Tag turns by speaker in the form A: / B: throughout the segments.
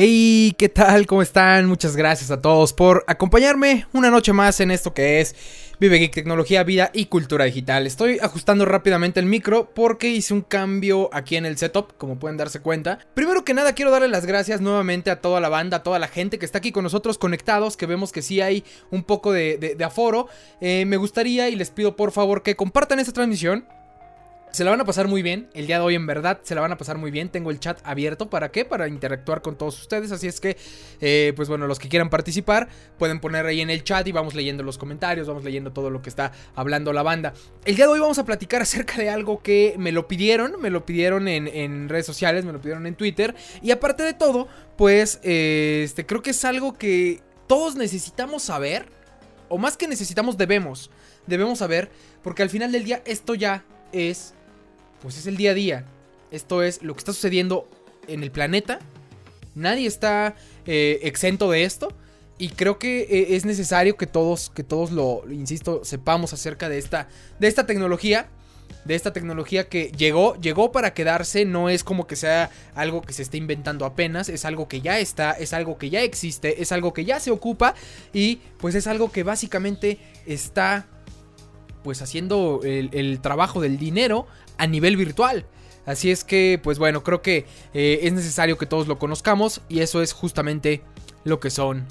A: Hey, ¿qué tal? ¿Cómo están? Muchas gracias a todos por acompañarme una noche más en esto que es Vive Geek Tecnología, Vida y Cultura Digital. Estoy ajustando rápidamente el micro porque hice un cambio aquí en el setup, como pueden darse cuenta. Primero que nada, quiero darle las gracias nuevamente a toda la banda, a toda la gente que está aquí con nosotros conectados, que vemos que sí hay un poco de, aforo. Eh, me gustaría y les pido por favor que compartan esta transmisión se la van a pasar muy bien. El día de hoy, en verdad, se la van a pasar muy bien. Tengo el chat abierto. ¿Para qué? Para interactuar con todos ustedes. Así es que, eh, pues bueno, los que quieran participar pueden poner ahí en el chat y vamos leyendo los comentarios, vamos leyendo todo lo que está hablando la banda. El día de hoy vamos a platicar acerca de algo que me lo pidieron. Me lo pidieron en, redes sociales, me lo pidieron en Twitter. Y aparte de todo, pues, eh, este, creo que es algo que todos necesitamos saber. O más que necesitamos, debemos. Debemos saber. Porque al final del día, esto ya es pues es el día a día. Esto es lo que está sucediendo en el planeta. Nadie está eh, exento de esto. Y creo que eh, es necesario que todos, que todos lo, insisto, sepamos acerca de esta, de esta tecnología. De esta tecnología que llegó, llegó para quedarse. No es como que sea algo que se esté inventando apenas. Es algo que ya está, es algo que ya existe, es algo que ya se ocupa. Y pues es algo que básicamente está pues haciendo el, trabajo del dinero a nivel virtual. Así es que, pues bueno, creo que eh, es necesario que todos lo conozcamos y eso es justamente lo que son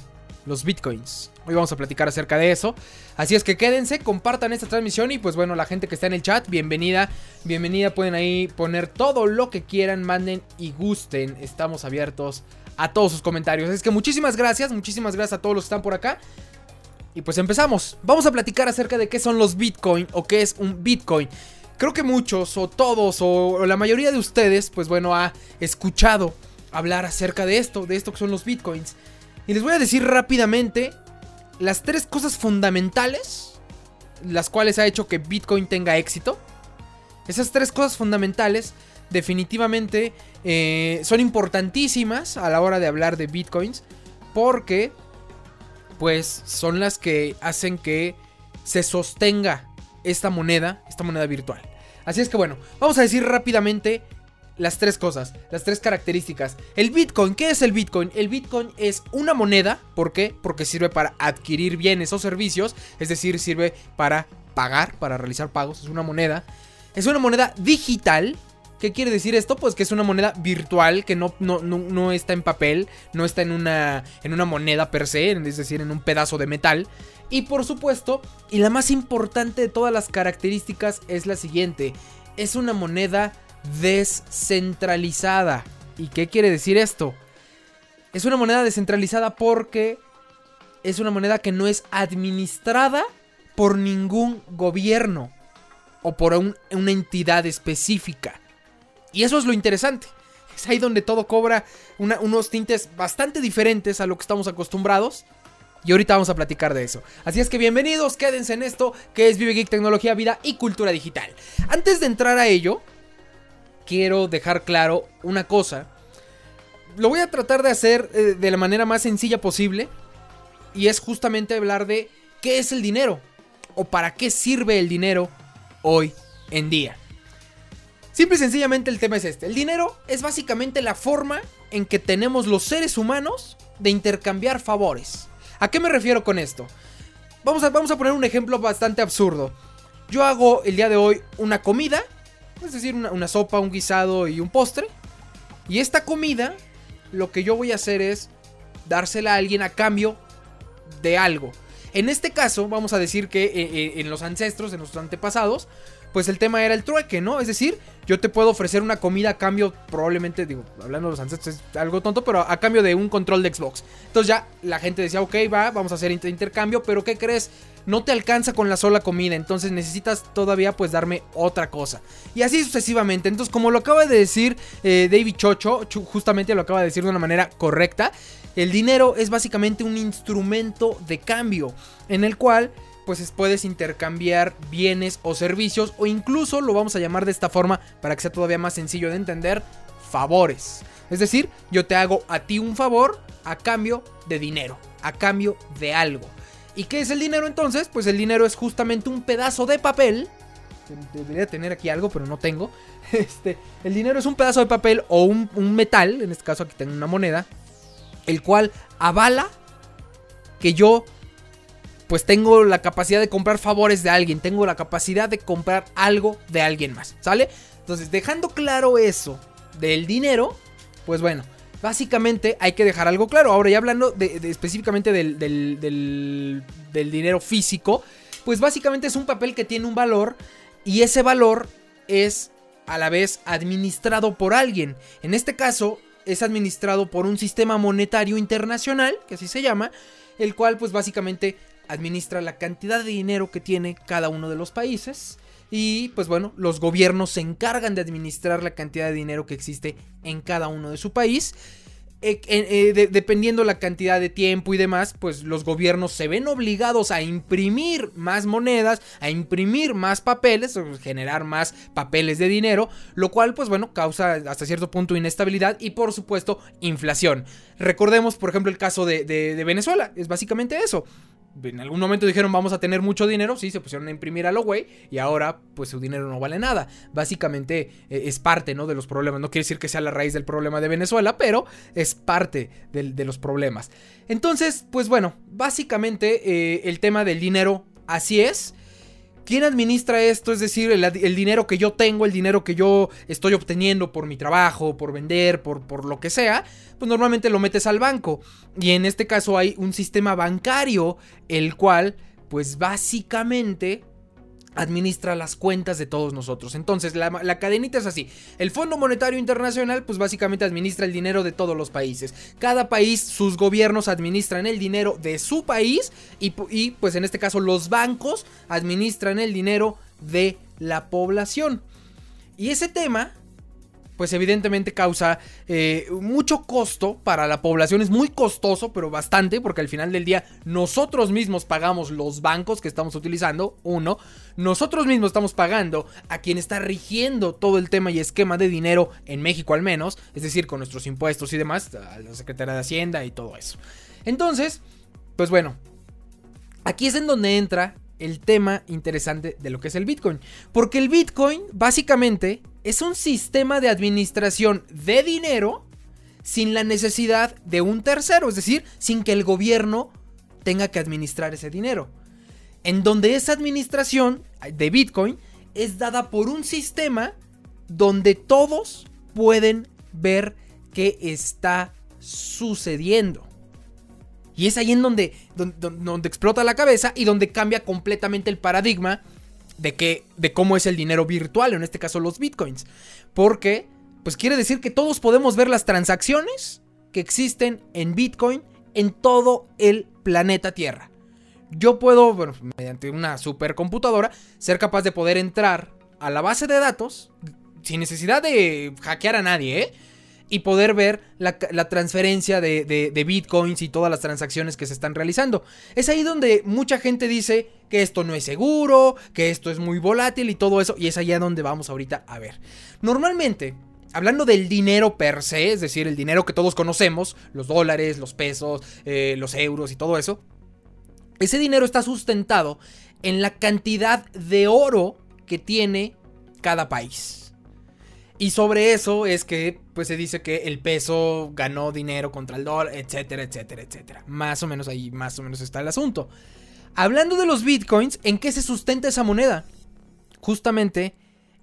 A: los bitcoins. Hoy vamos a platicar acerca de eso. Así es que quédense, compartan esta transmisión y pues bueno, la gente que está en el chat, bienvenida, bienvenida, pueden ahí poner todo lo que quieran, manden y gusten. Estamos abiertos a todos sus comentarios. Es que muchísimas gracias, muchísimas gracias a todos los que están por acá. Y pues empezamos. Vamos a platicar acerca de qué son los Bitcoin o qué es un Bitcoin. Creo que muchos o todos o la mayoría de ustedes, pues bueno, ha escuchado hablar acerca de esto, de esto que son los Bitcoins. Y les voy a decir rápidamente las tres cosas fundamentales, las cuales ha hecho que Bitcoin tenga éxito. Esas tres cosas fundamentales definitivamente eh, son importantísimas a la hora de hablar de Bitcoins porque pues son las que hacen que se sostenga esta moneda, esta moneda virtual. Así es que bueno, vamos a decir rápidamente las tres cosas, las tres características. El Bitcoin, ¿qué es el Bitcoin? El Bitcoin es una moneda, ¿por qué? Porque sirve para adquirir bienes o servicios, es decir, sirve para pagar, para realizar pagos, es una moneda. Es una moneda digital, ¿Qué quiere decir esto? Pues que es una moneda virtual que no, no, está en papel, no está en una, en una moneda per se, es decir, en un pedazo de metal. Y por supuesto, y la más importante de todas las características es la siguiente, es una moneda descentralizada. ¿Y qué quiere decir esto? Es una moneda descentralizada porque es una moneda que no es administrada por ningún gobierno o por una entidad específica. Y eso es lo interesante. Es ahí donde todo cobra unos tintes bastante diferentes a lo que estamos acostumbrados. Y ahorita vamos a platicar de eso. Así es que bienvenidos, quédense en esto que es Vive Geek Tecnología, Vida y Cultura Digital. Antes de entrar a ello, quiero dejar claro una cosa. Lo voy a tratar de hacer eh, de la manera más sencilla posible. Y es justamente hablar de qué es el dinero. O para qué sirve el dinero hoy en día. Simple y sencillamente el tema es este. El dinero es básicamente la forma en que tenemos los seres humanos de intercambiar favores. ¿A qué me refiero con esto? Vamos a, vamos a poner un ejemplo bastante absurdo. Yo hago el día de hoy una comida, es decir, una, sopa, un guisado y un postre. Y esta comida, lo que yo voy a hacer es dársela a alguien a cambio de algo. En este caso, vamos a decir que eh, eh, en los ancestros, en nuestros antepasados, pues el tema era el trueque, ¿no? Es decir, yo te puedo ofrecer una comida a cambio, probablemente, digo, hablando de los ancestros es algo tonto, pero a cambio de un control de Xbox. Entonces ya la gente decía, ok, va, vamos a hacer intercambio, pero ¿qué crees? No te alcanza con la sola comida, entonces necesitas todavía pues darme otra cosa. Y así sucesivamente. Entonces, como lo acaba de decir eh, David Chocho, justamente lo acaba de decir de una manera correcta, el dinero es básicamente un instrumento de cambio en el cual pues puedes intercambiar bienes o servicios o incluso lo vamos a llamar de esta forma para que sea todavía más sencillo de entender, favores. Es decir, yo te hago a ti un favor a cambio de dinero, a cambio de algo. ¿Y qué es el dinero entonces? Pues el dinero es justamente un pedazo de papel. Debería tener aquí algo, pero no tengo. Este, el dinero es un pedazo de papel o un, un metal, en este caso aquí tengo una moneda, el cual avala que yo pues tengo la capacidad de comprar favores de alguien, tengo la capacidad de comprar algo de alguien más, ¿sale? Entonces, dejando claro eso del dinero, pues bueno, básicamente hay que dejar algo claro. Ahora ya hablando de, específicamente del, del, del dinero físico, pues básicamente es un papel que tiene un valor y ese valor es a la vez administrado por alguien. En este caso es administrado por un sistema monetario internacional, que así se llama, el cual pues básicamente administra la cantidad de dinero que tiene cada uno de los países. Y pues bueno, los gobiernos se encargan de administrar la cantidad de dinero que existe en cada uno de su país. Eh, eh, dependiendo la cantidad de tiempo y demás, pues los gobiernos se ven obligados a imprimir más monedas, a imprimir más papeles, generar más papeles de dinero, lo cual pues bueno causa hasta cierto punto inestabilidad y por supuesto inflación. Recordemos por ejemplo el caso de Venezuela, es básicamente eso en algún momento dijeron vamos a tener mucho dinero, sí, se pusieron a imprimir a lo güey y ahora pues su dinero no vale nada. Básicamente eh, es parte, ¿no? De los problemas. No quiere decir que sea la raíz del problema de Venezuela, pero es parte de, los problemas. Entonces, pues bueno, básicamente eh, el tema del dinero así es. ¿Quién administra esto? Es decir, el, dinero que yo tengo, el dinero que yo estoy obteniendo por mi trabajo, por vender, por, por lo que sea, pues normalmente lo metes al banco. Y en este caso hay un sistema bancario, el cual, pues básicamente administra las cuentas de todos nosotros. Entonces, la, cadenita es así. El Fondo Monetario Internacional, pues básicamente administra el dinero de todos los países. Cada país, sus gobiernos administran el dinero de su país y, y pues en este caso los bancos administran el dinero de la población. Y ese tema pues evidentemente causa eh, mucho costo para la población. Es muy costoso, pero bastante, porque al final del día nosotros mismos pagamos los bancos que estamos utilizando, uno. Nosotros mismos estamos pagando a quien está rigiendo todo el tema y esquema de dinero en México al menos, es decir, con nuestros impuestos y demás, a la Secretaría de Hacienda y todo eso. Entonces, pues bueno, aquí es en donde entra el tema interesante de lo que es el Bitcoin. Porque el Bitcoin básicamente es un sistema de administración de dinero sin la necesidad de un tercero, es decir, sin que el gobierno tenga que administrar ese dinero. En donde esa administración de Bitcoin es dada por un sistema donde todos pueden ver qué está sucediendo. Y es ahí en donde, donde, explota la cabeza y donde cambia completamente el paradigma de, que, de cómo es el dinero virtual, en este caso los bitcoins. Porque, pues quiere decir que todos podemos ver las transacciones que existen en bitcoin en todo el planeta Tierra. Yo puedo, bueno, mediante una supercomputadora, ser capaz de poder entrar a la base de datos sin necesidad de hackear a nadie, ¿eh? Y poder ver la, transferencia de, bitcoins y todas las transacciones que se están realizando. Es ahí donde mucha gente dice que esto no es seguro, que esto es muy volátil y todo eso, y es allá donde vamos ahorita a ver. Normalmente, hablando del dinero per se, es decir, el dinero que todos conocemos, los dólares, los pesos, eh, los euros y todo eso, ese dinero está sustentado en la cantidad de oro que tiene cada país. Y sobre eso es que pues se dice que el peso ganó dinero contra el dólar, etcétera, etcétera, etcétera. Más o menos ahí, más o menos está el asunto. Hablando de los bitcoins, ¿en qué se sustenta esa moneda? Justamente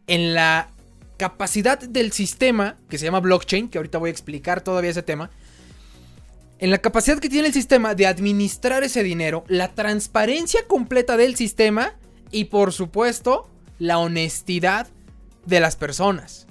A: en la capacidad del sistema que se llama blockchain, que ahorita voy a explicar todavía ese tema. En la capacidad que tiene el sistema de administrar ese dinero, la transparencia completa del sistema y por supuesto la honestidad de las personas.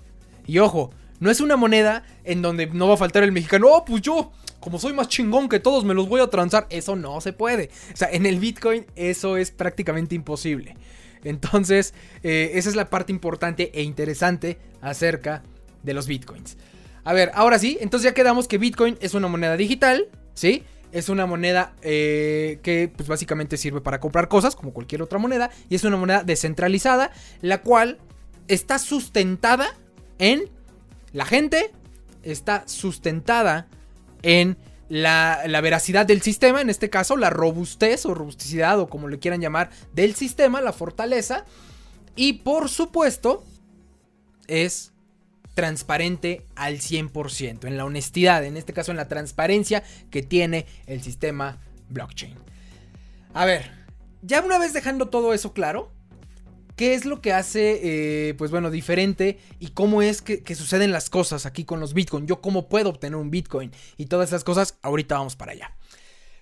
A: Y ojo, no es una moneda en donde no va a faltar el mexicano, oh, pues yo, como soy más chingón que todos, me los voy a transar. Eso no se puede. O sea, en el Bitcoin eso es prácticamente imposible. Entonces, eh, esa es la parte importante e interesante acerca de los Bitcoins. A ver, ahora sí, entonces ya quedamos que Bitcoin es una moneda digital, ¿sí? Es una moneda eh, que pues básicamente sirve para comprar cosas como cualquier otra moneda y es una moneda descentralizada, la cual está sustentada en la gente, está sustentada en la, veracidad del sistema, en este caso la robustez o robusticidad o como le quieran llamar del sistema, la fortaleza. Y por supuesto es transparente al 100%, en la honestidad, en este caso en la transparencia que tiene el sistema blockchain. A ver, ya una vez dejando todo eso claro, ¿qué es lo que hace, eh, pues bueno, diferente y cómo es que, que, suceden las cosas aquí con los Bitcoin? Yo cómo puedo obtener un Bitcoin y todas esas cosas, ahorita vamos para allá.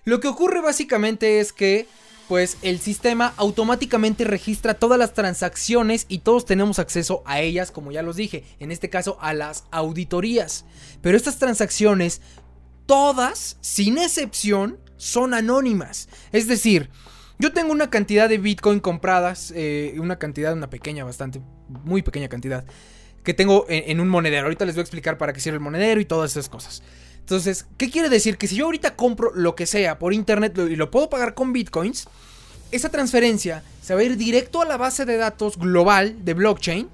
A: Lo que ocurre básicamente es que pues el sistema automáticamente registra todas las transacciones y todos tenemos acceso a ellas, como ya los dije, en este caso a las auditorías. Pero estas transacciones, todas, sin excepción, son anónimas. Es decir, yo tengo una cantidad de Bitcoin compradas, eh, una cantidad, una pequeña, bastante, muy pequeña cantidad, que tengo en, en un monedero. Ahorita les voy a explicar para qué sirve el monedero y todas esas cosas. Entonces, ¿qué quiere decir? Que si yo ahorita compro lo que sea por internet y lo puedo pagar con bitcoins, esa transferencia se va a ir directo a la base de datos global de blockchain,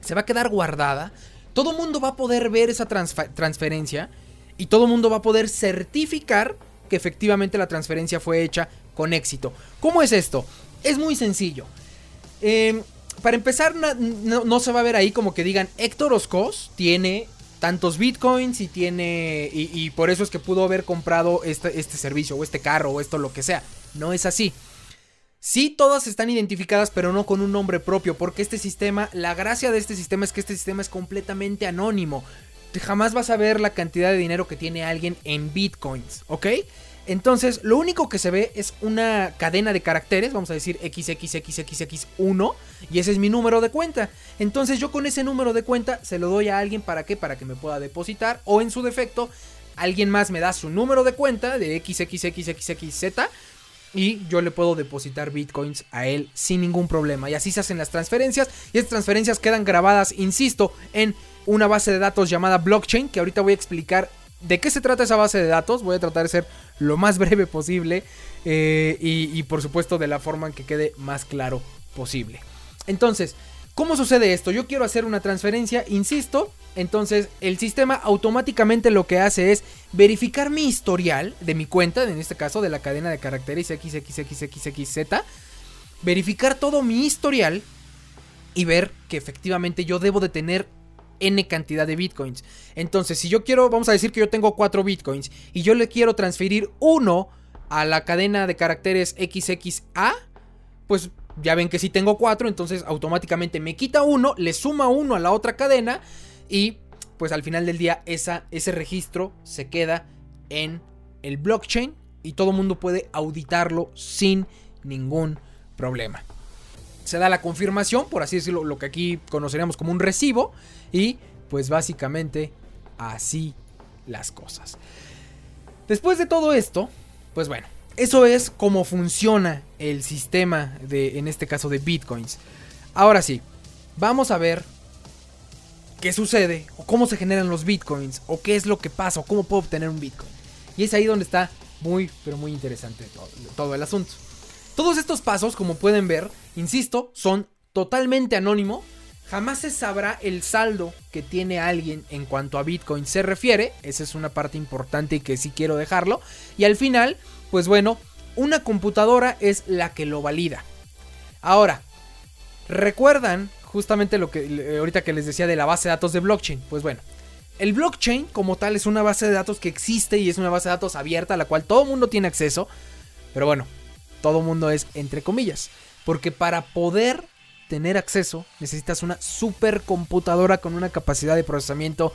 A: se va a quedar guardada, todo el mundo va a poder ver esa transferencia y todo el mundo va a poder certificar que efectivamente la transferencia fue hecha con éxito. ¿Cómo es esto? Es muy sencillo. Eh, para empezar, no, se va a ver ahí como que digan Héctor Oscos tiene tantos bitcoins y tiene. Y, por eso es que pudo haber comprado este, este servicio o este carro o esto lo que sea. No es así. Sí, todas están identificadas, pero no con un nombre propio, porque este sistema, la gracia de este sistema es que este sistema es completamente anónimo. Jamás vas a ver la cantidad de dinero que tiene alguien en bitcoins, ¿ok? Entonces, lo único que se ve es una cadena de caracteres, vamos a decir XXXXX1, y ese es mi número de cuenta. Entonces, yo con ese número de cuenta se lo doy a alguien para qué? Para que me pueda depositar, o en su defecto, alguien más me da su número de cuenta de XXXXXZ y yo le puedo depositar bitcoins a él sin ningún problema. Y así se hacen las transferencias, y estas transferencias quedan grabadas, insisto, en una base de datos llamada blockchain, que ahorita voy a explicar de qué se trata esa base de datos. Voy a tratar de ser lo más breve posible eh, y, por supuesto de la forma en que quede más claro posible. Entonces, ¿cómo sucede esto? Yo quiero hacer una transferencia, insisto. Entonces, el sistema automáticamente lo que hace es verificar mi historial de mi cuenta, en este caso de la cadena de caracteres XXXXXZ. Verificar todo mi historial y ver que efectivamente yo debo de tener N cantidad de bitcoins. Entonces, si yo quiero, vamos a decir que yo tengo 4 bitcoins y yo le quiero transferir uno a la cadena de caracteres XXA, pues ya ven que si tengo 4, entonces automáticamente me quita uno, le suma uno a la otra cadena y pues al final del día ese registro se queda en el blockchain y todo el mundo puede auditarlo sin ningún problema se da la confirmación, por así decirlo, lo que aquí conoceríamos como un recibo. Y pues básicamente así las cosas. Después de todo esto, pues bueno, eso es cómo funciona el sistema de, en este caso, de bitcoins. Ahora sí, vamos a ver qué sucede, o cómo se generan los bitcoins, o qué es lo que pasa, o cómo puedo obtener un bitcoin. Y es ahí donde está muy, pero muy interesante todo, todo el asunto. Todos estos pasos, como pueden ver, insisto, son totalmente anónimo. Jamás se sabrá el saldo que tiene alguien en cuanto a Bitcoin se refiere. Esa es una parte importante y que sí quiero dejarlo. Y al final, pues bueno, una computadora es la que lo valida. Ahora, ¿recuerdan justamente lo que ahorita que les decía de la base de datos de blockchain? Pues bueno, el blockchain como tal es una base de datos que existe y es una base de datos abierta a la cual todo el mundo tiene acceso. Pero bueno, todo mundo es entre comillas. Porque para poder tener acceso necesitas una supercomputadora con una capacidad de procesamiento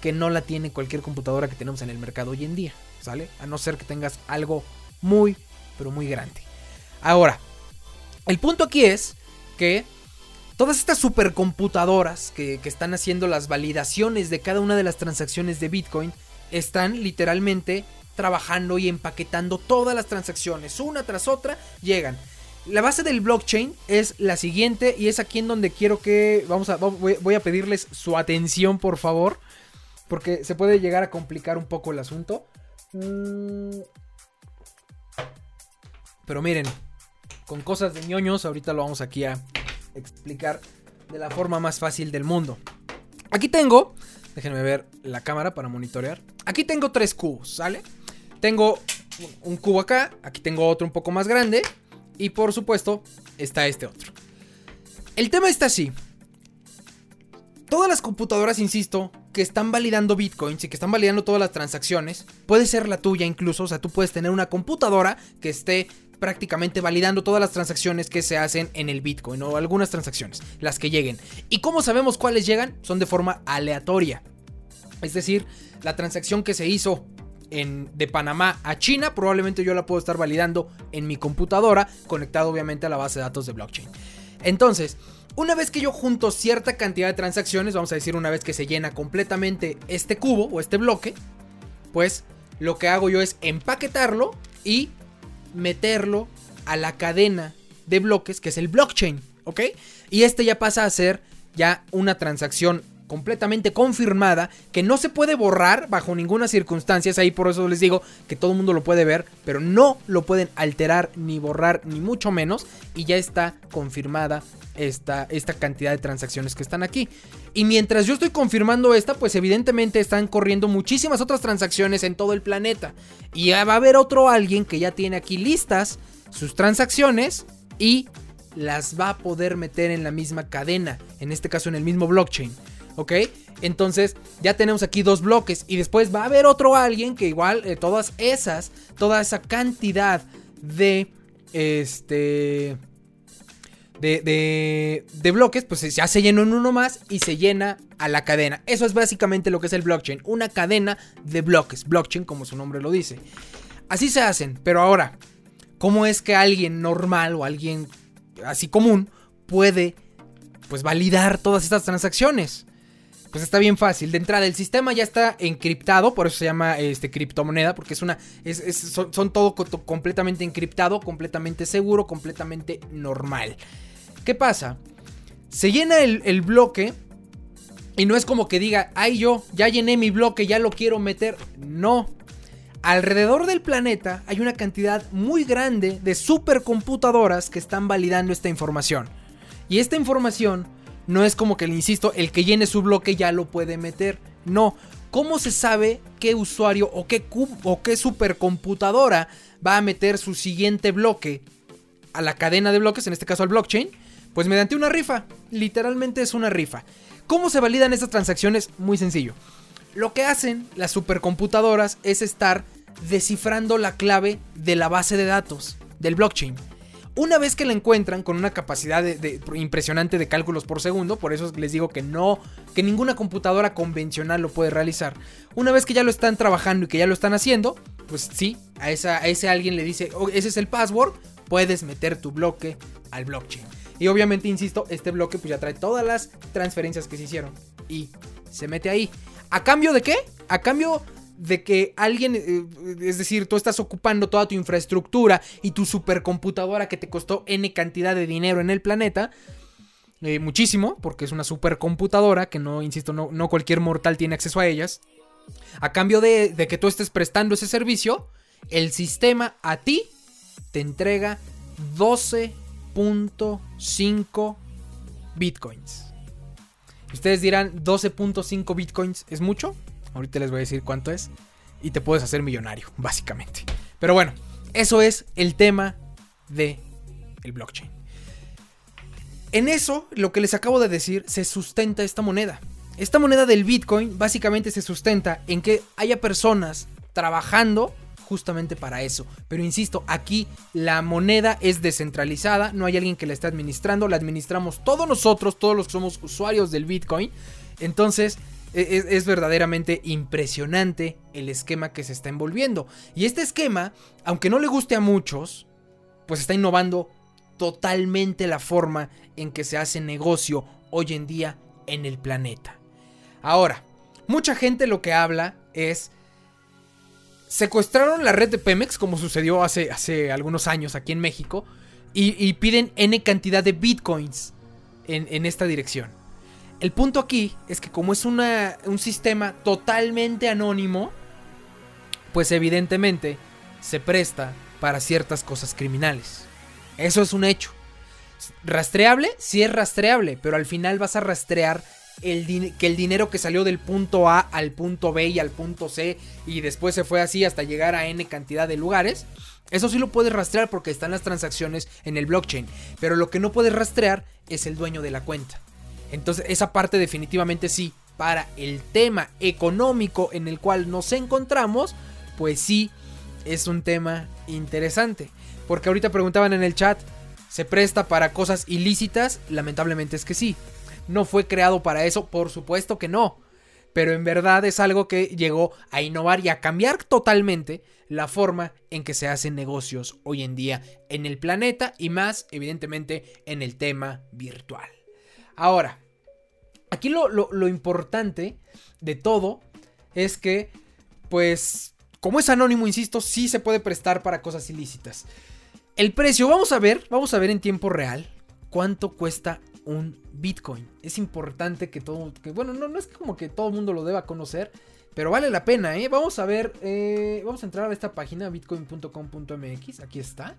A: que no la tiene cualquier computadora que tenemos en el mercado hoy en día. ¿Sale? A no ser que tengas algo muy, pero muy grande. Ahora, el punto aquí es que todas estas supercomputadoras que, que están haciendo las validaciones de cada una de las transacciones de Bitcoin están literalmente trabajando y empaquetando todas las transacciones, una tras otra, llegan. La base del blockchain es la siguiente y es aquí en donde quiero que vamos a voy, a pedirles su atención, por favor, porque se puede llegar a complicar un poco el asunto. Mm. Pero miren, con cosas de ñoños, ahorita lo vamos aquí a explicar de la forma más fácil del mundo. Aquí tengo, déjenme ver la cámara para monitorear. Aquí tengo tres cubos, ¿sale? Tengo un cubo acá, aquí tengo otro un poco más grande y por supuesto está este otro. El tema está así. todas las computadoras, insisto, que están validando bitcoins y que están validando todas las transacciones, puede ser la tuya incluso, o sea, tú puedes tener una computadora que esté prácticamente validando todas las transacciones que se hacen en el Bitcoin o algunas transacciones, las que lleguen. ¿Y cómo sabemos cuáles llegan? Son de forma aleatoria. Es decir, la transacción que se hizo en, de Panamá a China, probablemente yo la puedo estar validando en mi computadora, conectado obviamente a la base de datos de blockchain. Entonces, una vez que yo junto cierta cantidad de transacciones, vamos a decir una vez que se llena completamente este cubo o este bloque, pues lo que hago yo es empaquetarlo y meterlo a la cadena de bloques que es el blockchain, ¿ok? Y este ya pasa a ser ya una transacción completamente confirmada que no se puede borrar bajo ninguna circunstancia. ahí por eso les digo que todo el mundo lo puede ver, pero no lo pueden alterar ni borrar ni mucho menos y ya está confirmada esta, esta cantidad de transacciones que están aquí. Y mientras yo estoy confirmando esta, pues evidentemente están corriendo muchísimas otras transacciones en todo el planeta. Y va a haber otro alguien que ya tiene aquí listas sus transacciones y las va a poder meter en la misma cadena, en este caso en el mismo blockchain. ¿Ok? Entonces ya tenemos aquí dos bloques y después va a haber otro alguien que igual eh, todas esas, toda esa cantidad de, este, de, de, bloques, pues ya se llenó en uno más y se llena a la cadena. Eso es básicamente lo que es el blockchain, una cadena de bloques, blockchain como su nombre lo dice. Así se hacen, pero ahora, ¿cómo es que alguien normal o alguien así común puede pues validar todas estas transacciones? Pues está bien fácil. De entrada, el sistema ya está encriptado, por eso se llama este, criptomoneda, porque es una. son, todo completamente encriptado, completamente seguro, completamente normal. ¿Qué pasa? Se llena el, el bloque. Y no es como que diga, ay, yo ya llené mi bloque, ya lo quiero meter. No. Alrededor del planeta hay una cantidad muy grande de supercomputadoras que están validando esta información. Y esta información no es como que, le insisto, el que llene su bloque ya lo puede meter. No. ¿Cómo se sabe qué usuario o qué, o qué supercomputadora va a meter su siguiente bloque a la cadena de bloques, en este caso al blockchain? Pues mediante una rifa. Literalmente es una rifa. ¿Cómo se validan estas transacciones? Muy sencillo. Lo que hacen las supercomputadoras es estar descifrando la clave de la base de datos del blockchain. Una vez que la encuentran con una capacidad de, impresionante de cálculos por segundo, por eso les digo que no, que ninguna computadora convencional lo puede realizar. Una vez que ya lo están trabajando y que ya lo están haciendo, pues sí, a, esa, a ese alguien le dice, oh, ese es el password, puedes meter tu bloque al blockchain. Y obviamente, insisto, este bloque pues ya trae todas las transferencias que se hicieron y se mete ahí. ¿A cambio de qué? A cambio de que alguien, eh, es decir, tú estás ocupando toda tu infraestructura y tu supercomputadora que te costó N cantidad de dinero en el planeta. Eh, muchísimo, porque es una supercomputadora que no, insisto, no, no, cualquier mortal tiene acceso a ellas. A cambio de, de que tú estés prestando ese servicio, el sistema a ti te entrega 12.5 bitcoins. Ustedes dirán, 12.5 bitcoins es mucho. Ahorita les voy a decir cuánto es. Y te puedes hacer millonario, básicamente. Pero bueno, eso es el tema de el blockchain. En eso, lo que les acabo de decir, se sustenta esta moneda. Esta moneda del Bitcoin básicamente se sustenta en que haya personas trabajando justamente para eso. Pero insisto, aquí la moneda es descentralizada, no hay alguien que la esté administrando, la administramos todos nosotros, todos los que somos usuarios del Bitcoin. Entonces, e-, es, verdaderamente impresionante el esquema que se está envolviendo. Y este esquema, aunque no le guste a muchos, pues está innovando totalmente la forma en que se hace negocio hoy en día en el planeta. Ahora, mucha gente lo que habla es... Secuestraron la red de Pemex, como sucedió hace, hace algunos años aquí en México, y, piden N cantidad de bitcoins en, en esta dirección. El punto aquí es que como es un sistema totalmente anónimo, pues evidentemente se presta para ciertas cosas criminales. Eso es un hecho. ¿Rastreable? Sí es rastreable, pero al final vas a rastrear el que el dinero que salió del punto A al punto B y al punto C y después se fue así hasta llegar a N cantidad de lugares. Eso sí lo puedes rastrear porque están las transacciones en el blockchain, pero lo que no puedes rastrear es el dueño de la cuenta. Entonces esa parte definitivamente sí, para el tema económico en el cual nos encontramos, pues sí, es un tema interesante. Porque ahorita preguntaban en el chat, ¿se presta para cosas ilícitas? Lamentablemente es que sí. ¿No fue creado para eso? Por supuesto que no. Pero en verdad es algo que llegó a innovar y a cambiar totalmente la forma en que se hacen negocios hoy en día en el planeta y más evidentemente en el tema virtual. Ahora, aquí lo, importante de todo es que, pues, como es anónimo, insisto, sí se puede prestar para cosas ilícitas. El precio, vamos a ver, vamos a ver en tiempo real cuánto cuesta un Bitcoin. Es importante que todo, que bueno, no, no es como que todo el mundo lo deba conocer, pero vale la pena, ¿eh? Vamos a ver, eh, vamos a entrar a esta página, bitcoin.com.mx, aquí está.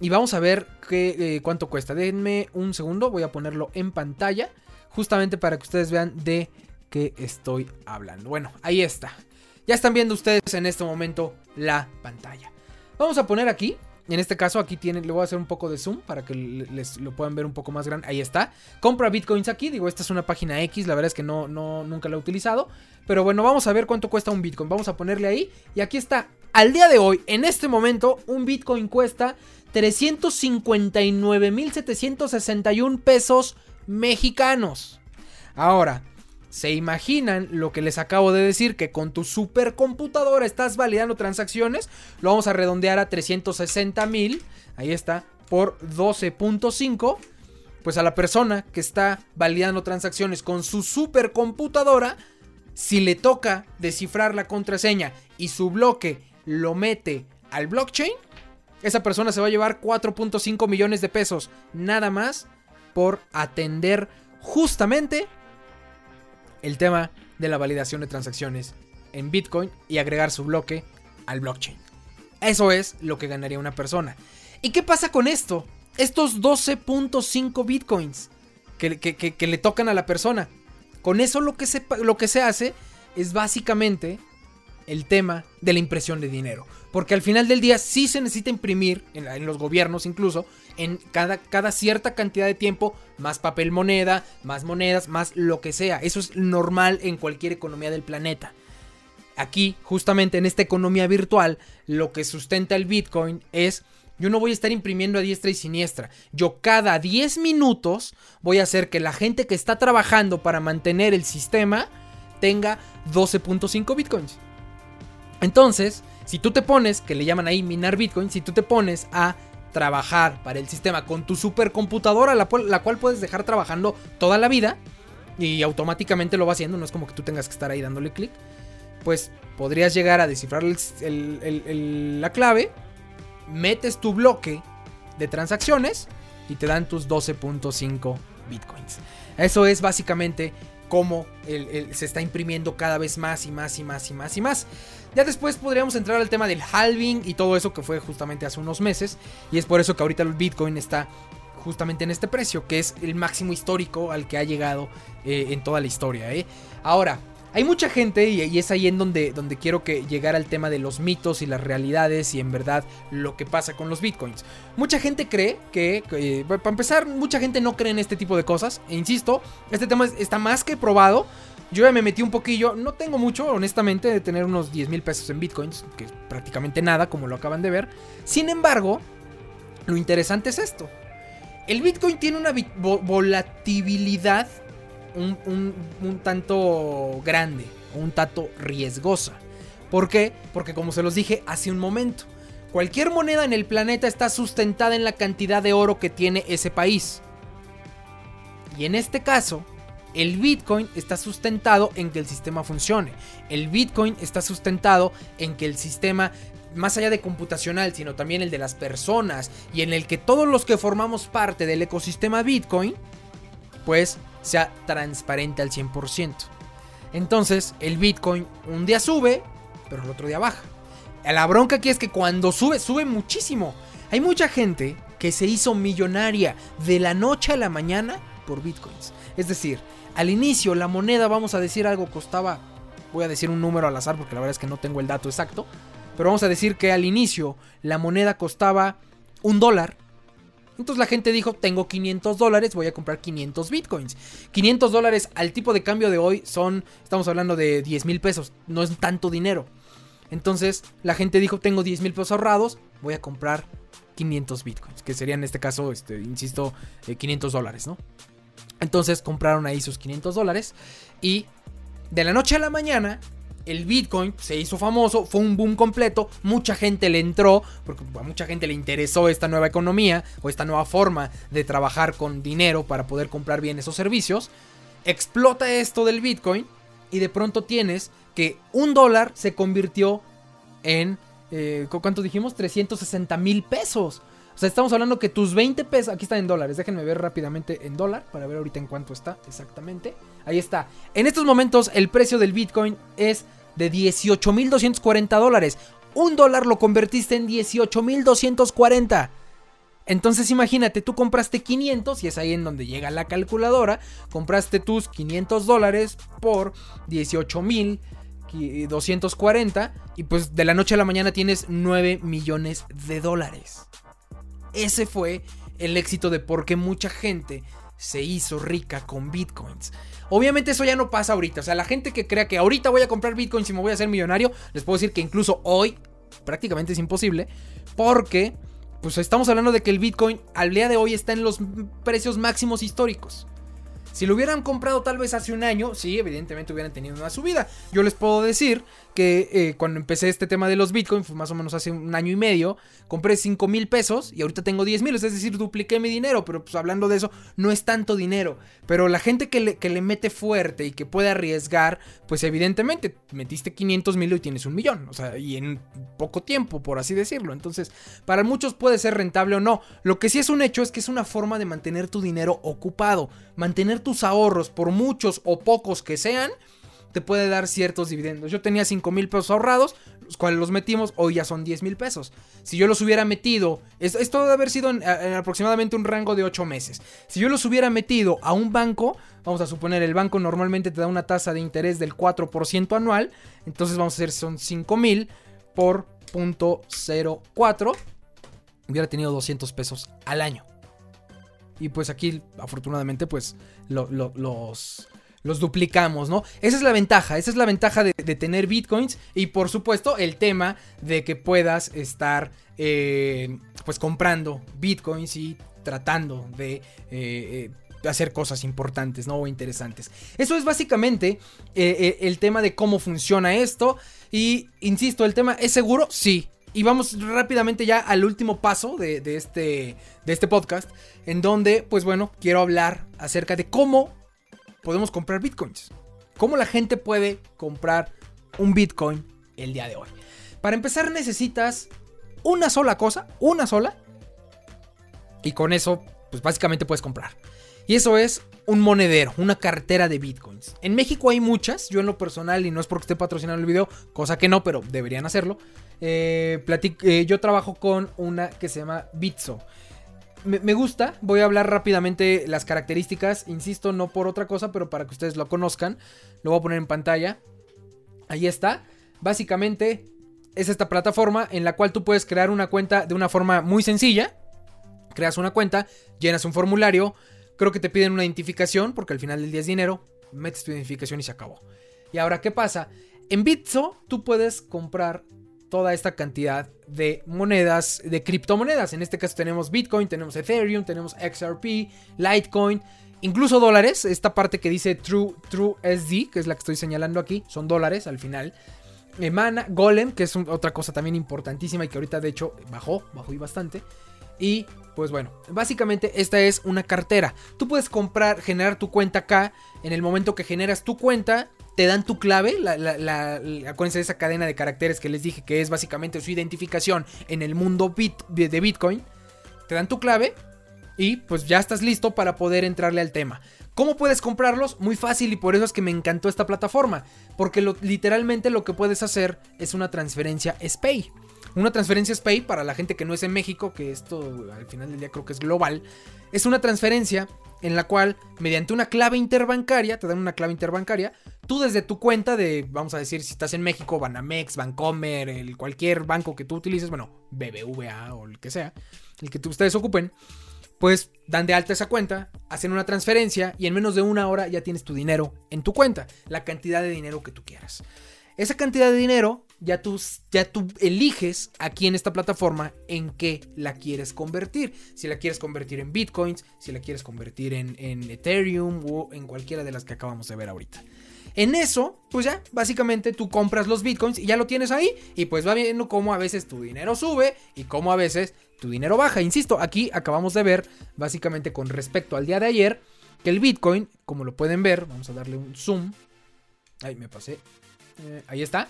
A: Y vamos a ver qué, eh, cuánto cuesta. Denme un segundo, voy a ponerlo en pantalla, justamente para que ustedes vean de qué estoy hablando. Bueno, ahí está. Ya están viendo ustedes en este momento la pantalla. Vamos a poner aquí en este caso aquí tienen, le voy a hacer un poco de zoom para que les lo puedan ver un poco más grande. Ahí está. Compra bitcoins aquí. Digo, esta es una página X. La verdad es que no, no, nunca la he utilizado. Pero bueno, vamos a ver cuánto cuesta un bitcoin. Vamos a ponerle ahí. Y aquí está. Al día de hoy, en este momento, un bitcoin cuesta 359.761 pesos mexicanos. Ahora, ¿Se imaginan lo que les acabo de decir? Que con tu supercomputadora estás validando transacciones. Lo vamos a redondear a 360 mil. Ahí está. Por 12.5. Pues a la persona que está validando transacciones con su supercomputadora. Si le toca descifrar la contraseña y su bloque lo mete al blockchain. Esa persona se va a llevar 4.5 millones de pesos. Nada más por atender justamente el tema de la validación de transacciones en Bitcoin y agregar su bloque al blockchain. Eso es lo que ganaría una persona. ¿Y qué pasa con esto? Estos 12.5 Bitcoins que, le tocan a la persona. Con eso lo que, se, lo que se hace es básicamente el tema de la impresión de dinero. Porque al final del día sí se necesita imprimir, en, los gobiernos incluso, en cada, cada, cierta cantidad de tiempo, más papel moneda, más monedas, más lo que sea. Eso es normal en cualquier economía del planeta. Aquí, justamente en esta economía virtual, lo que sustenta el Bitcoin es... Yo no voy a estar imprimiendo a diestra y siniestra. Yo cada 10 minutos voy a hacer que la gente que está trabajando para mantener el sistema tenga 12.5 bitcoins. Entonces, si tú te pones, que le llaman ahí minar Bitcoin, si tú te pones a trabajar para el sistema con tu supercomputadora, la, la cual puedes dejar trabajando toda la vida y automáticamente lo va haciendo, no es como que tú tengas que estar ahí dándole clic, pues podrías llegar a descifrar la clave, metes tu bloque de transacciones y te dan tus 12.5 bitcoins. Eso es básicamente cómo se está imprimiendo cada vez más y más y más y más y más. Ya después podríamos entrar al tema del halving y todo eso que fue justamente hace unos meses. Y es por eso que ahorita el Bitcoin está justamente en este precio, que es el máximo histórico al que ha llegado eh, en toda la historia. ¿eh? Ahora, hay mucha gente, y, es ahí en donde, donde quiero que llegar al tema de los mitos y las realidades y en verdad lo que pasa con los bitcoins. Mucha gente cree que, eh, para empezar, mucha gente no cree en este tipo de cosas. E insisto, este tema está más que probado. Yo ya me metí un poquillo, no tengo mucho, honestamente, de tener unos 10 mil pesos en bitcoins, que es prácticamente nada, como lo acaban de ver. Sin embargo, lo interesante es esto. El bitcoin tiene una volatilidad un, tanto grande, un tanto riesgosa. ¿Por qué? Porque como se los dije hace un momento, cualquier moneda en el planeta está sustentada en la cantidad de oro que tiene ese país. Y en este caso, el Bitcoin está sustentado en que el sistema funcione. El Bitcoin está sustentado en que el sistema, más allá de computacional, sino también el de las personas y en el que todos los que formamos parte del ecosistema Bitcoin, pues sea transparente al 100%. Entonces, el Bitcoin un día sube, pero el otro día baja. La bronca aquí es que cuando sube, sube muchísimo. Hay mucha gente que se hizo millonaria de la noche a la mañana por bitcoins. Es decir, al inicio la moneda, vamos a decir algo, costaba, voy a decir un número al azar porque la verdad es que no tengo el dato exacto, pero vamos a decir que al inicio la moneda costaba un dólar Entonces la gente dijo, tengo 500 dólares, voy a comprar 500 bitcoins. 500 dólares al tipo de cambio de hoy son, estamos hablando de 10 mil pesos, no es tanto dinero. Entonces la gente dijo, tengo 10 mil pesos ahorrados, voy a comprar 500 bitcoins, que sería en este caso, este, insisto, 500 eh, dólares, ¿no? Entonces compraron ahí sus 500 dólares y de la noche a la mañana el Bitcoin se hizo famoso, fue un boom completo, mucha gente le entró, porque a mucha gente le interesó esta nueva economía o esta nueva forma de trabajar con dinero para poder comprar bienes o servicios. Explota esto del Bitcoin y de pronto tienes que un dólar se convirtió en, eh, ¿cuánto dijimos? 360 mil pesos. O sea, estamos hablando que tus 20 pesos, aquí están en dólares, déjenme ver rápidamente en dólar para ver ahorita en cuánto está exactamente. Ahí está. En estos momentos el precio del Bitcoin es de 18.240 dólares. Un dólar lo convertiste en 18.240. Entonces imagínate, tú compraste 500 y es ahí en donde llega la calculadora. Compraste tus 500 dólares por 18.240 y pues de la noche a la mañana tienes 9 millones de dólares. Ese fue el éxito de por qué mucha gente se hizo rica con bitcoins. Obviamente eso ya no pasa ahorita. O sea, la gente que crea que ahorita voy a comprar bitcoins y me voy a hacer millonario, les puedo decir que incluso hoy prácticamente es imposible. Porque, pues estamos hablando de que el bitcoin al día de hoy está en los precios máximos históricos. Si lo hubieran comprado tal vez hace un año, sí, evidentemente hubieran tenido una subida. Yo les puedo decir que eh, cuando empecé este tema de los bitcoins, más o menos hace un año y medio, compré 5 mil pesos y ahorita tengo 10 mil, es decir, dupliqué mi dinero, pero pues hablando de eso, no es tanto dinero. Pero la gente que le, que le mete fuerte y que puede arriesgar, pues evidentemente metiste 500 mil y tienes un millón, o sea, y en poco tiempo, por así decirlo. Entonces, para muchos puede ser rentable o no. Lo que sí es un hecho es que es una forma de mantener tu dinero ocupado, mantener tus ahorros, por muchos o pocos que sean, te puede dar ciertos dividendos. Yo tenía 5 mil pesos ahorrados, los cuales los metimos, hoy ya son 10 mil pesos. Si yo los hubiera metido, esto debe haber sido en, aproximadamente un rango de 8 meses. Si yo los hubiera metido a un banco, vamos a suponer el banco normalmente te da una tasa de interés del 4% anual, entonces vamos a hacer son 5 mil por .04, hubiera tenido 200 pesos al año. Y pues aquí, afortunadamente, pues los los duplicamos, ¿no? Esa es la ventaja, esa es la ventaja de, tener bitcoins y por supuesto el tema de que puedas estar eh, pues comprando bitcoins y tratando de... Eh, eh, hacer cosas importantes, ¿no? O interesantes. Eso es básicamente el tema de cómo funciona esto. Y, insisto, el tema es seguro, sí. Y vamos rápidamente ya al último paso de, este, de este podcast, en donde, pues bueno, quiero hablar acerca de cómo podemos comprar bitcoins. ¿Cómo la gente puede comprar un bitcoin el día de hoy? Para empezar necesitas una sola cosa, una sola. Y con eso, pues básicamente puedes comprar. Y eso es un monedero, una cartera de bitcoins. En México hay muchas, yo en lo personal, y no es porque esté patrocinando el video, cosa que no, pero deberían hacerlo. Eh, eh, yo trabajo con una que se llama Bitso me, gusta. Voy a hablar rápidamente las características. Insisto, no por otra cosa, pero para que ustedes lo conozcan. Lo voy a poner en pantalla. Ahí está. Básicamente es esta plataforma en la cual tú puedes crear una cuenta de una forma muy sencilla. Creas una cuenta, llenas un formulario. Creo que te piden una identificación porque al final del día es dinero. Metes tu identificación y se acabó. Y ahora, ¿qué pasa? En Bitso tú puedes comprar toda esta cantidad de monedas, de criptomonedas. En este caso tenemos Bitcoin, tenemos Ethereum, tenemos XRP, Litecoin, incluso dólares. Esta parte que dice True, True SD, que es la que estoy señalando aquí, son dólares al final. Emana, Golem, que es otra cosa también importantísima y que ahorita de hecho bajó, bajó y bastante. Y pues bueno, básicamente esta es una cartera. Tú puedes comprar, generar tu cuenta acá. En el momento que generas tu cuenta, te dan tu clave, la, la, acuérdense de esa cadena de caracteres que les dije que es básicamente su identificación en el mundo de Bitcoin. Te dan tu clave y pues ya estás listo para poder entrarle al tema. ¿Cómo puedes comprarlos? Muy fácil y por eso es que me encantó esta plataforma. Porque literalmente lo que puedes hacer es una transferencia SPAY. Una transferencia SPAY para la gente que no es en México, que esto al final del día creo que es global. Es una transferencia en la cual mediante una clave interbancaria, te dan una clave interbancaria, tú desde tu cuenta de, vamos a decir, si estás en México, Banamex, Bancomer, el, cualquier banco que tú utilices, bueno, BBVA o el que sea, el que ustedes ocupen, pues dan de alta esa cuenta, hacen una transferencia y en menos de una hora ya tienes tu dinero en tu cuenta, la cantidad de dinero que tú quieras. Esa cantidad de dinero ya tú, ya tú eliges aquí en esta plataforma en qué la quieres convertir. Si la quieres convertir en bitcoins, si la quieres convertir en, en Ethereum o en cualquiera de las que acabamos de ver ahorita. En eso, pues ya, básicamente tú compras los bitcoins y ya lo tienes ahí y pues va viendo cómo a veces tu dinero sube y cómo a veces tu dinero baja. Insisto, aquí acabamos de ver, básicamente con respecto al día de ayer, que el bitcoin, como lo pueden ver, vamos a darle un zoom. Ahí me pasé. Eh, ahí está.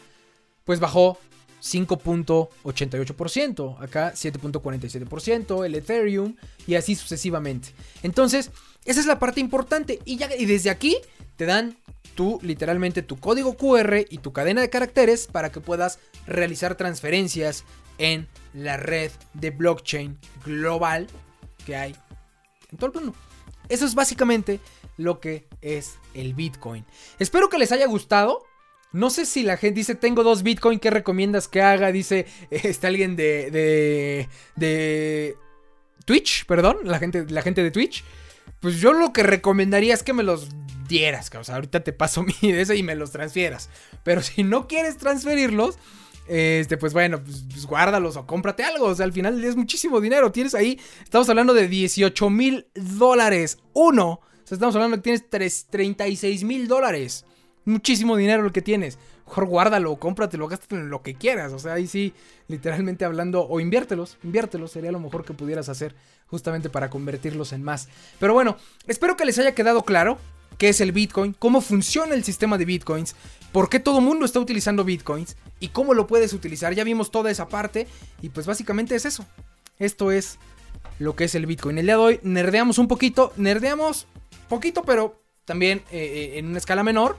A: Pues bajó 5.88%, acá 7.47%, el Ethereum y así sucesivamente. Entonces, esa es la parte importante y ya y desde aquí te dan tú literalmente tu código QR y tu cadena de caracteres para que puedas realizar transferencias en la red de blockchain global que hay en todo el mundo. Eso es básicamente lo que es el Bitcoin. Espero que les haya gustado. No sé si la gente dice, tengo dos Bitcoin, ¿qué recomiendas que haga? Dice, está alguien de, de, de Twitch, perdón, la gente, la gente de Twitch. Pues yo lo que recomendaría es que me los dieras, o sea, ahorita te paso mi de ese y me los transfieras. Pero si no quieres transferirlos, este, pues bueno, pues, pues, guárdalos o cómprate algo. O sea, al final es muchísimo dinero. Tienes ahí, estamos hablando de 18 mil dólares. Uno. O sea, estamos hablando que tienes 36 mil dólares. Muchísimo dinero el que tienes. Mejor guárdalo, cómpratelo, gástatelo en lo que quieras. O sea, ahí sí, literalmente hablando, o inviértelos, inviértelos, sería lo mejor que pudieras hacer justamente para convertirlos en más. Pero bueno, espero que les haya quedado claro qué es el Bitcoin, cómo funciona el sistema de Bitcoins, por qué todo el mundo está utilizando Bitcoins y cómo lo puedes utilizar. Ya vimos toda esa parte y pues básicamente es eso. Esto es lo que es el Bitcoin. El día de hoy nerdeamos un poquito, nerdeamos poquito, pero también eh, eh, en una escala menor.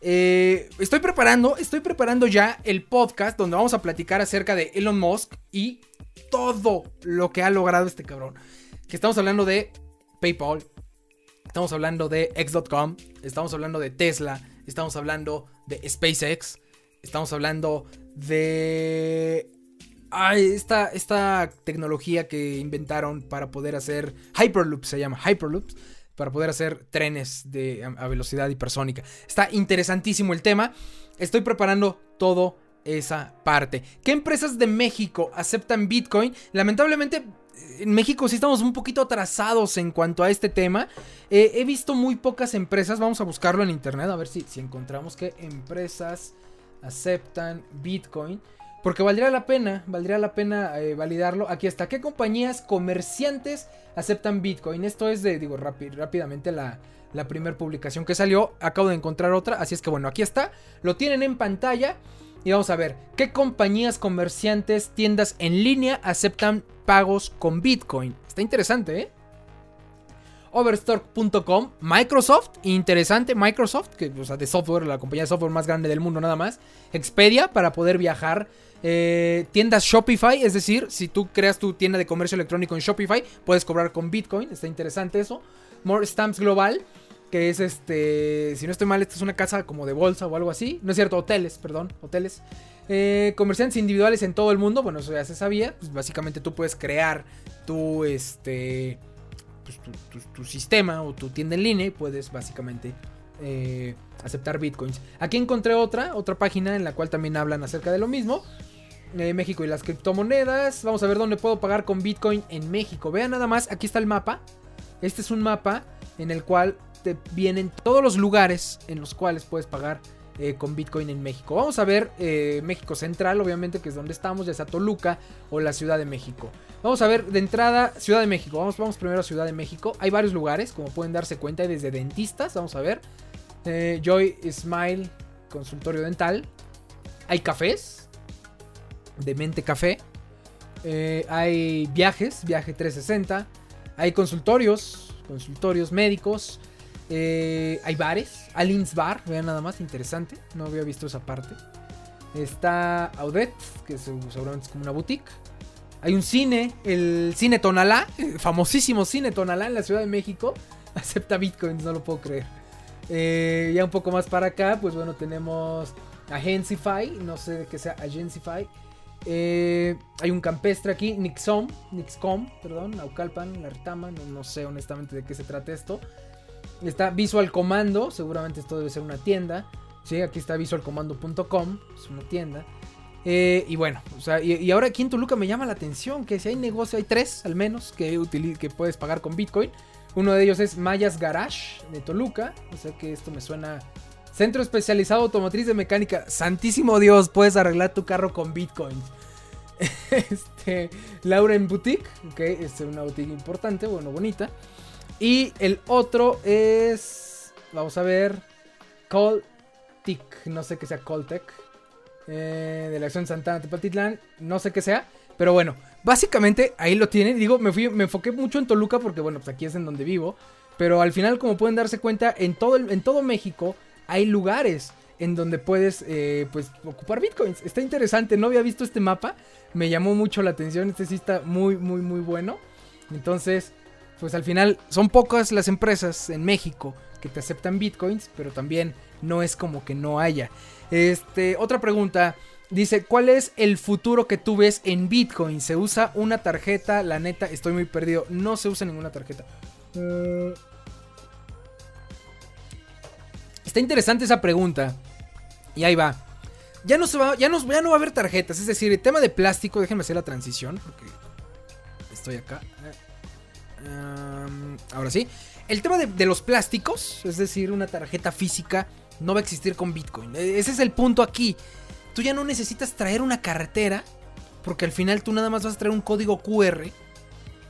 A: Eh, estoy preparando, estoy preparando ya el podcast donde vamos a platicar acerca de Elon Musk y todo lo que ha logrado este cabrón. Que estamos hablando de PayPal, Estamos hablando de X.com, estamos hablando de Tesla, estamos hablando de SpaceX, estamos hablando de Ay, esta, esta, tecnología que inventaron para poder hacer Hyperloops, se llama Hyperloops, para poder hacer trenes de, a, velocidad hipersónica. Está interesantísimo el tema. Estoy preparando todo esa parte. ¿Qué empresas de México aceptan Bitcoin? Lamentablemente en México sí estamos un poquito atrasados en cuanto a este tema. Eh, he visto muy pocas empresas, vamos a buscarlo en internet a ver si, si encontramos que empresas aceptan Bitcoin. Porque valdría la pena, valdría la pena eh, validarlo. Aquí está, ¿qué compañías comerciantes aceptan Bitcoin? Esto es de, digo, rápidamente la, primera publicación que salió. Acabo de encontrar otra, así es que bueno, aquí está. Lo tienen en pantalla. Y vamos a ver, ¿qué compañías comerciantes, tiendas en línea aceptan pagos con Bitcoin? Está interesante, ¿eh? Overstock.com, Microsoft, interesante, Microsoft, que o sea, de software, la compañía de software más grande del mundo nada más. Expedia para poder viajar. Eh, tiendas Shopify, es decir, si tú creas tu tienda de comercio electrónico en Shopify, puedes cobrar con Bitcoin, está interesante eso. More Stamps Global, que es este, si no estoy mal, esta es una casa como de bolsa o algo así. No es cierto, hoteles, perdón, hoteles. Eh, comerciantes individuales en todo el mundo, bueno, eso ya se sabía. Pues básicamente tú puedes crear tu, este, pues, tu, sistema o tu tienda en línea y puedes básicamente eh, aceptar bitcoins. Aquí encontré otra, otra página en la cual también hablan acerca de lo mismo. Eh, México y las criptomonedas. Vamos a ver dónde puedo pagar con bitcoin en México. Vean nada más, aquí está el mapa. Este es un mapa en el cual vienen todos los lugares en los cuales puedes pagar eh, con Bitcoin en México. Vamos a ver eh, México Central, obviamente, que es donde estamos, ya sea Toluca o la Ciudad de México. Vamos a ver de entrada Ciudad de México. Vamos, vamos primero a Ciudad de México. Hay varios lugares, como pueden darse cuenta, hay desde dentistas, vamos a ver. Joy Smile, consultorio dental. Hay cafés, de Mente Café. hay viajes, viaje 360. Hay consultorios, consultorios médicos. Eh, hay bares. Alins Bar, vean nada más, interesante. No había visto esa parte. Está Audet, que seguramente es como una boutique. Hay un cine, el Cine Tonalá, famosísimo Cine Tonalá en la Ciudad de México. Acepta bitcoins, no lo puedo creer. Eh, ya un poco más para acá, pues bueno, tenemos Agencify, no sé de qué sea Agencify. Eh, hay un campestre aquí, Nixom, Nixcom, perdón, Naucalpan, Lartama, no, no sé honestamente de qué se trata esto. Está Visual Commando, seguramente esto debe ser una tienda. Sí, aquí está visualcommando.com, es una tienda. Eh, y bueno, o sea, y, ahora aquí en Toluca me llama la atención que si hay negocio, hay tres al menos que, que puedes pagar con Bitcoin. Uno de ellos es Mayas Garage de Toluca, o sea que esto me suena Centro especializado automotriz de mecánica. Santísimo Dios, puedes arreglar tu carro con Bitcoin. este, Lauren Boutique, ok, es una boutique importante, bueno, bonita. Y el otro es, vamos a ver, Coltic, no sé qué sea Coltec, eh, de la acción Santana Tepatitlán, no sé qué sea, pero bueno, básicamente ahí lo tienen. Digo, me, fui, me enfoqué mucho en Toluca porque, bueno, pues aquí es en donde vivo. Pero al final, como pueden darse cuenta, en todo, en todo México hay lugares en donde puedes eh, pues ocupar bitcoins. Está interesante, no había visto este mapa, me llamó mucho la atención, este sí está muy muy muy bueno. Entonces, pues al final son pocas las empresas en México que te aceptan bitcoins, pero también no es como que no haya. Este, otra pregunta. Dice, ¿cuál es el futuro que tú ves en Bitcoin? ¿Se usa una tarjeta? La neta, estoy muy perdido. No se usa ninguna tarjeta. Mm, Está interesante esa pregunta. Y ahí va. Ya no, se va, ya, no, va a haber tarjetas. Es decir, el tema de plástico, déjenme hacer la transición. Porque estoy acá. ahora sí. El tema de, de, los plásticos, es decir, una tarjeta física, no va a existir con Bitcoin. E, ese es el punto aquí. Tú ya no necesitas traer una carretera. Porque al final tú nada más vas a traer un código QR.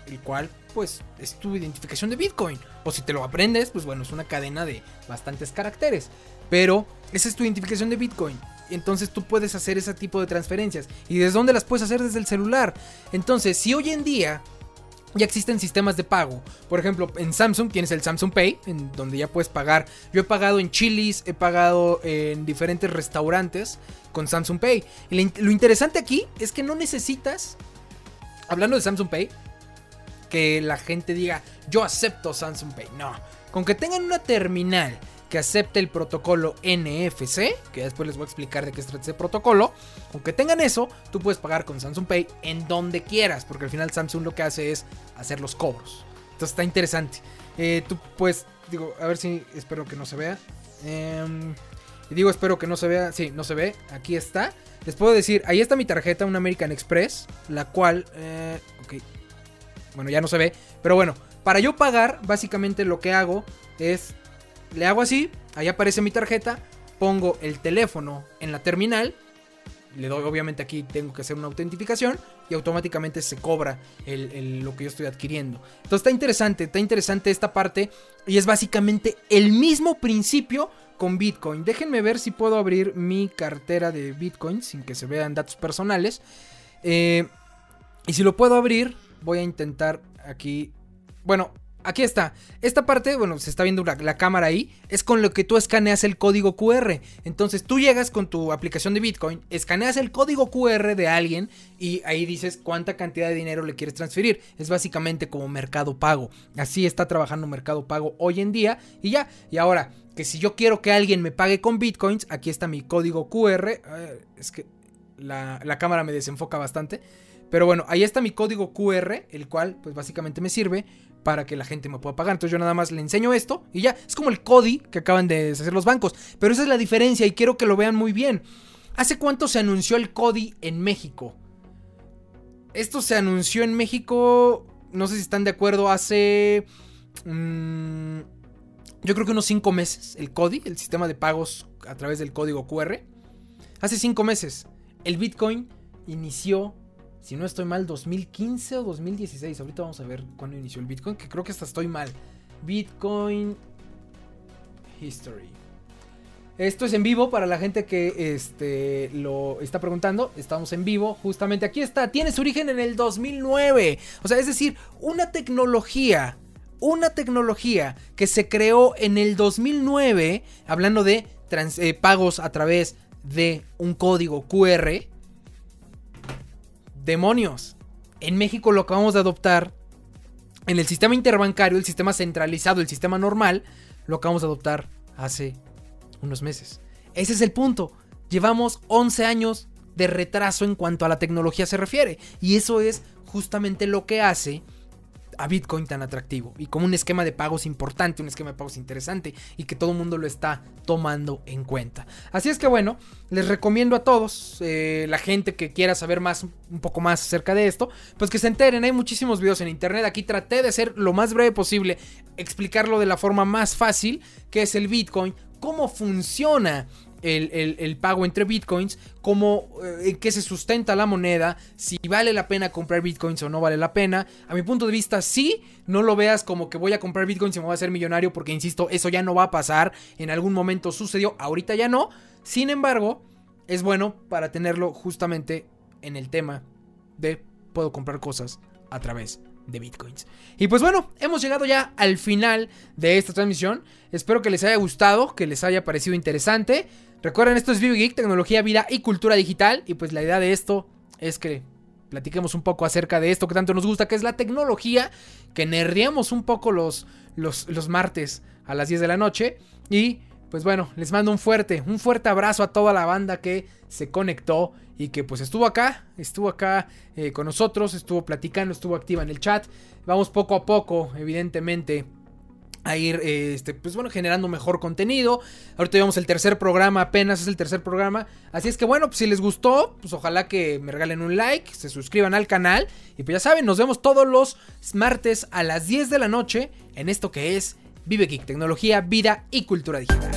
A: El cual pues es tu identificación de Bitcoin. O si te lo aprendes, pues bueno, es una cadena de bastantes caracteres. Pero esa es tu identificación de Bitcoin. Entonces tú puedes hacer ese tipo de transferencias. ¿Y desde dónde las puedes hacer? Desde el celular. Entonces, si hoy en día ya existen sistemas de pago. Por ejemplo, en Samsung tienes el Samsung Pay, en donde ya puedes pagar. Yo he pagado en Chili's, he pagado en diferentes restaurantes con Samsung Pay. Y lo interesante aquí es que no necesitas, hablando de Samsung Pay, que la gente diga, yo acepto Samsung Pay. No, con que tengan una terminal que acepte el protocolo NFC, que después les voy a explicar de qué se trata ese protocolo, con que tengan eso, tú puedes pagar con Samsung Pay en donde quieras, porque al final Samsung lo que hace es hacer los cobros. Entonces está interesante. Eh, tú puedes, digo, a ver si espero que no se vea. Y digo, espero que no se vea. Sí, no se ve. Aquí está. Les puedo decir, ahí está mi tarjeta, una American Express, la cual... Eh, ok, bueno, ya no se ve. Pero bueno, para yo pagar, básicamente lo que hago es, le hago así, ahí aparece mi tarjeta, pongo el teléfono en la terminal, le doy, obviamente aquí tengo que hacer una autentificación y automáticamente se cobra lo que yo estoy adquiriendo. Entonces está interesante, está interesante esta parte y es básicamente el mismo principio con Bitcoin. Déjenme ver si puedo abrir mi cartera de Bitcoin sin que se vean datos personales. Eh, y si lo puedo abrir, voy a intentar aquí. Bueno, aquí está. Esta parte, bueno, se está viendo la, cámara ahí, es con lo que tú escaneas el código QR. Entonces tú llegas con tu aplicación de Bitcoin, escaneas el código QR de alguien y ahí dices cuánta cantidad de dinero le quieres transferir. Es básicamente como mercado pago. Así está trabajando mercado pago hoy en día y ya. Y ahora, que si yo quiero que alguien me pague con Bitcoins, aquí está mi código QR. es que la, la cámara me desenfoca bastante. Pero bueno, ahí está mi código QR, el cual pues básicamente me sirve para que la gente me pueda pagar. Entonces yo nada más le enseño esto y ya. Es como el CODI que acaban de hacer los bancos. Pero esa es la diferencia y quiero que lo vean muy bien. ¿Hace cuánto se anunció el CODI en México? Esto se anunció en México, no sé si están de acuerdo, hace... Mm, yo creo que unos 5 meses. El CODI, el sistema de pagos a través del código QR. Hace 5 meses. El Bitcoin inició si no estoy mal, 2015 o 2016. Ahorita vamos a ver cuándo inició el Bitcoin, que creo que hasta estoy mal. Bitcoin History. Esto es en vivo para la gente que este, lo está preguntando. Estamos en vivo, justamente aquí está. Tiene su origen en el 2009. O sea, es decir, una tecnología, una tecnología que se creó en el 2009, hablando de eh, pagos a través de un código QR demonios. En México lo acabamos de adoptar. En el sistema interbancario, el sistema centralizado, el sistema normal, lo acabamos de adoptar hace unos meses. Ese es el punto. Llevamos 11 años de retraso en cuanto a la tecnología se refiere. Y eso es justamente lo que hace a Bitcoin tan atractivo y como un esquema de pagos importante, un esquema de pagos interesante y que todo el mundo lo está tomando en cuenta. Así es que bueno, les recomiendo a todos, eh, la gente que quiera saber más, un poco más acerca de esto, pues que se enteren, hay muchísimos videos en internet, aquí traté de ser lo más breve posible, explicarlo de la forma más fácil, que es el Bitcoin, cómo funciona el, pago entre bitcoins, cómo, eh, en qué se sustenta la moneda, si vale la pena comprar bitcoins o no vale la pena. A mi punto de vista, sí, no lo veas como que voy a comprar bitcoins y me voy a hacer millonario, porque insisto, eso ya no va a pasar. En algún momento sucedió, ahorita ya no. Sin embargo, es bueno para tenerlo justamente en el tema de puedo comprar cosas a través de bitcoins. Y pues bueno, hemos llegado ya al final de esta transmisión. Espero que les haya gustado, que les haya parecido interesante. Recuerden, esto es VivoGeek, tecnología, vida y cultura digital. Y pues la idea de esto es que platiquemos un poco acerca de esto que tanto nos gusta, que es la tecnología, que nerdeamos un poco los, los, los martes a las 10 de la noche. Y pues bueno, les mando un fuerte, un fuerte abrazo a toda la banda que se conectó y que pues estuvo acá, estuvo acá eh, con nosotros, estuvo platicando, estuvo activa en el chat. Vamos poco a poco, evidentemente, a ir, este, pues bueno, generando mejor contenido. Ahorita llevamos el tercer programa, apenas es el tercer programa. Así es que bueno, pues si les gustó, pues ojalá que me regalen un like, se suscriban al canal. Y pues ya saben, nos vemos todos los martes a las 10 de la noche en esto que es Vive Geek, tecnología, vida y cultura digital.